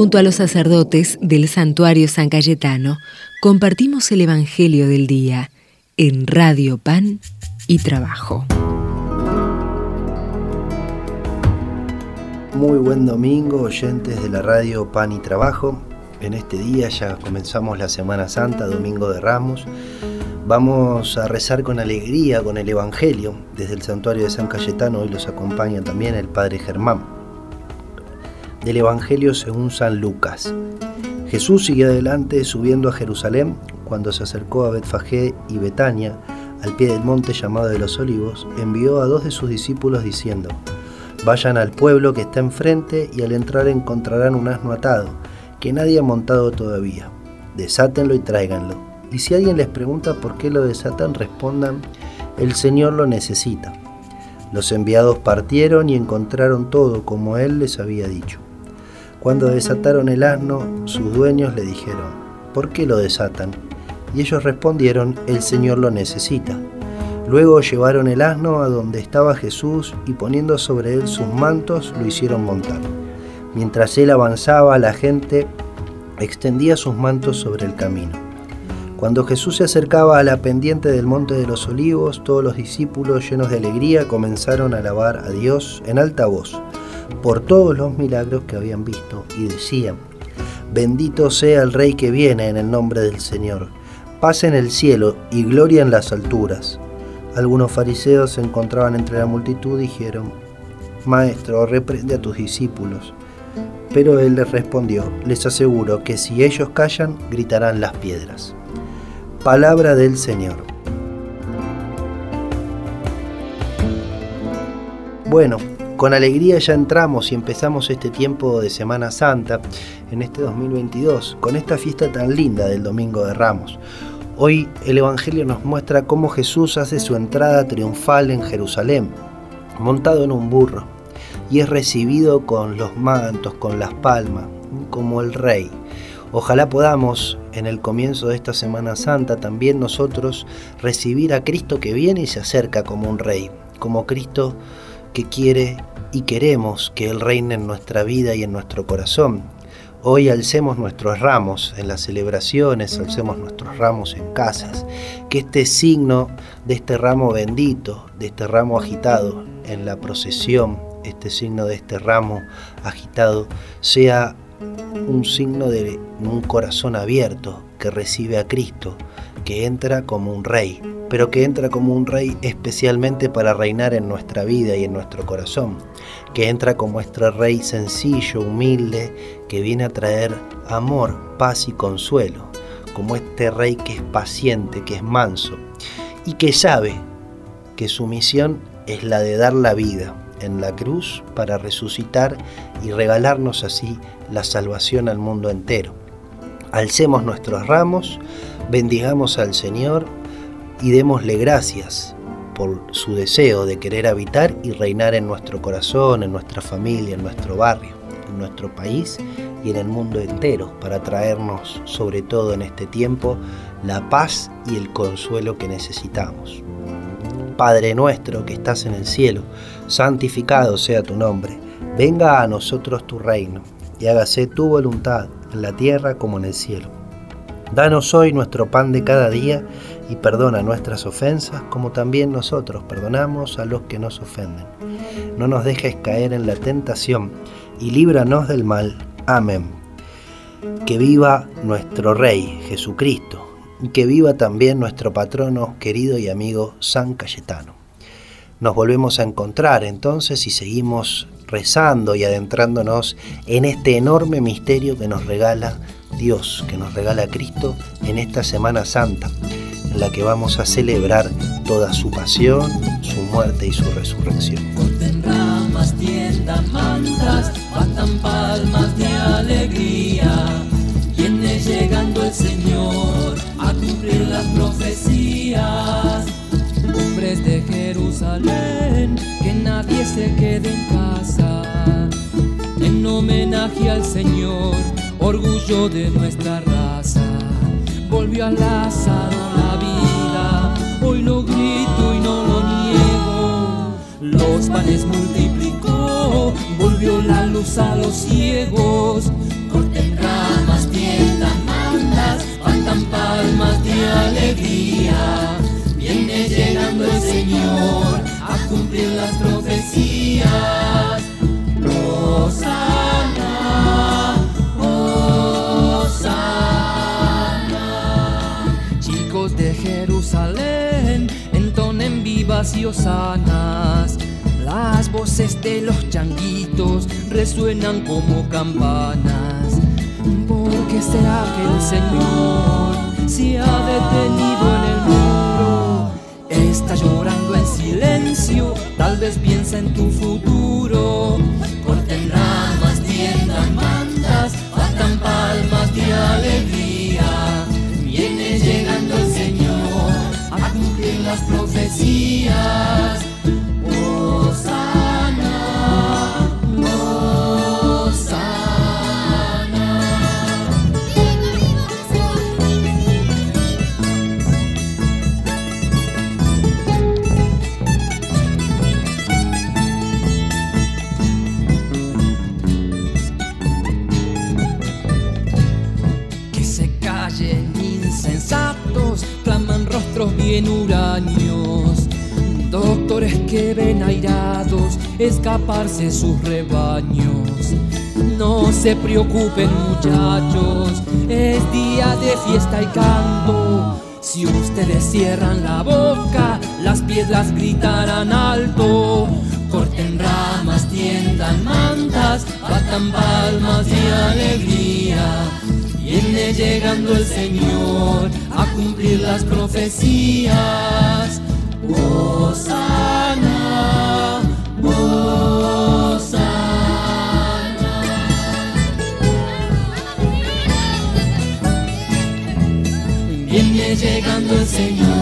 Junto a los sacerdotes del santuario San Cayetano, compartimos el Evangelio del Día en Radio Pan y Trabajo. Muy buen domingo, oyentes de la radio Pan y Trabajo. En este día ya comenzamos la Semana Santa, Domingo de Ramos. Vamos a rezar con alegría con el Evangelio. Desde el santuario de San Cayetano hoy los acompaña también el Padre Germán. Del Evangelio según San Lucas. Jesús sigue adelante subiendo a Jerusalén cuando se acercó a Betfagé y Betania, al pie del monte llamado de los Olivos, envió a dos de sus discípulos diciendo, Vayan al pueblo que está enfrente y al entrar encontrarán un asno atado, que nadie ha montado todavía. Desátenlo y tráiganlo y si alguien les pregunta por qué lo desatan, respondan, el Señor lo necesita. Los enviados partieron y encontraron todo como Él les había dicho. Cuando desataron el asno, sus dueños le dijeron, ¿por qué lo desatan? Y ellos respondieron, el Señor lo necesita. Luego llevaron el asno a donde estaba Jesús y poniendo sobre él sus mantos lo hicieron montar. Mientras él avanzaba, la gente extendía sus mantos sobre el camino. Cuando Jesús se acercaba a la pendiente del Monte de los Olivos, todos los discípulos llenos de alegría comenzaron a alabar a Dios en alta voz por todos los milagros que habían visto y decían, bendito sea el Rey que viene en el nombre del Señor, paz en el cielo y gloria en las alturas. Algunos fariseos se encontraban entre la multitud y dijeron, Maestro, reprende a tus discípulos. Pero él les respondió, les aseguro que si ellos callan, gritarán las piedras. Palabra del Señor. Bueno, con alegría ya entramos y empezamos este tiempo de Semana Santa en este 2022, con esta fiesta tan linda del Domingo de Ramos. Hoy el Evangelio nos muestra cómo Jesús hace su entrada triunfal en Jerusalén, montado en un burro, y es recibido con los mantos, con las palmas, como el rey. Ojalá podamos en el comienzo de esta Semana Santa también nosotros recibir a Cristo que viene y se acerca como un rey, como Cristo que quiere y queremos que Él reine en nuestra vida y en nuestro corazón. Hoy alcemos nuestros ramos en las celebraciones, alcemos nuestros ramos en casas, que este signo de este ramo bendito, de este ramo agitado en la procesión, este signo de este ramo agitado, sea un signo de un corazón abierto que recibe a Cristo, que entra como un rey, pero que entra como un rey especialmente para reinar en nuestra vida y en nuestro corazón, que entra como nuestro rey sencillo, humilde, que viene a traer amor, paz y consuelo, como este rey que es paciente, que es manso y que sabe que su misión es la de dar la vida en la cruz para resucitar y regalarnos así la salvación al mundo entero. Alcemos nuestros ramos, bendigamos al Señor y démosle gracias por su deseo de querer habitar y reinar en nuestro corazón, en nuestra familia, en nuestro barrio, en nuestro país y en el mundo entero, para traernos, sobre todo en este tiempo, la paz y el consuelo que necesitamos. Padre nuestro que estás en el cielo, santificado sea tu nombre, venga a nosotros tu reino y hágase tu voluntad en la tierra como en el cielo. Danos hoy nuestro pan de cada día y perdona nuestras ofensas como también nosotros perdonamos a los que nos ofenden. No nos dejes caer en la tentación y líbranos del mal. Amén. Que viva nuestro Rey Jesucristo y que viva también nuestro patrono querido y amigo San Cayetano. Nos volvemos a encontrar entonces y seguimos rezando y adentrándonos en este enorme misterio que nos regala Dios, que nos regala Cristo en esta Semana Santa, en la que vamos a celebrar toda su pasión, su muerte y su resurrección. ramas, mantas, palmas de alegría. Viene llegando el Señor a cumplir las profecías. Hombres de Jerusalén, que nadie se quede en casa. En homenaje al Señor, orgullo de nuestra raza. Volvió a Lázaro la vida, hoy lo grito y no lo niego. Los panes multiplicó, volvió la luz a los ciegos. Corten ramas, tiendan mandas, faltan palmas de alegría. Viene llegando el Señor a cumplir las profecías. Las voces de los changuitos resuenan como campanas. ¿Por qué será que el Señor se ha detenido en el muro? Está llorando en silencio, tal vez piensa en tu futuro. Corten ramas, tiendan mantas, batan palmas de alegría. Las profecías. Insensatos, claman rostros bien huraños. Doctores que ven airados escaparse sus rebaños. No se preocupen muchachos, es día de fiesta y canto. Si ustedes cierran la boca, las piedras gritarán alto. Corten ramas, tiendan mantas, batan palmas de alegría. Viene llegando el Señor a cumplir las profecías. Osana, Osana. Viene llegando el Señor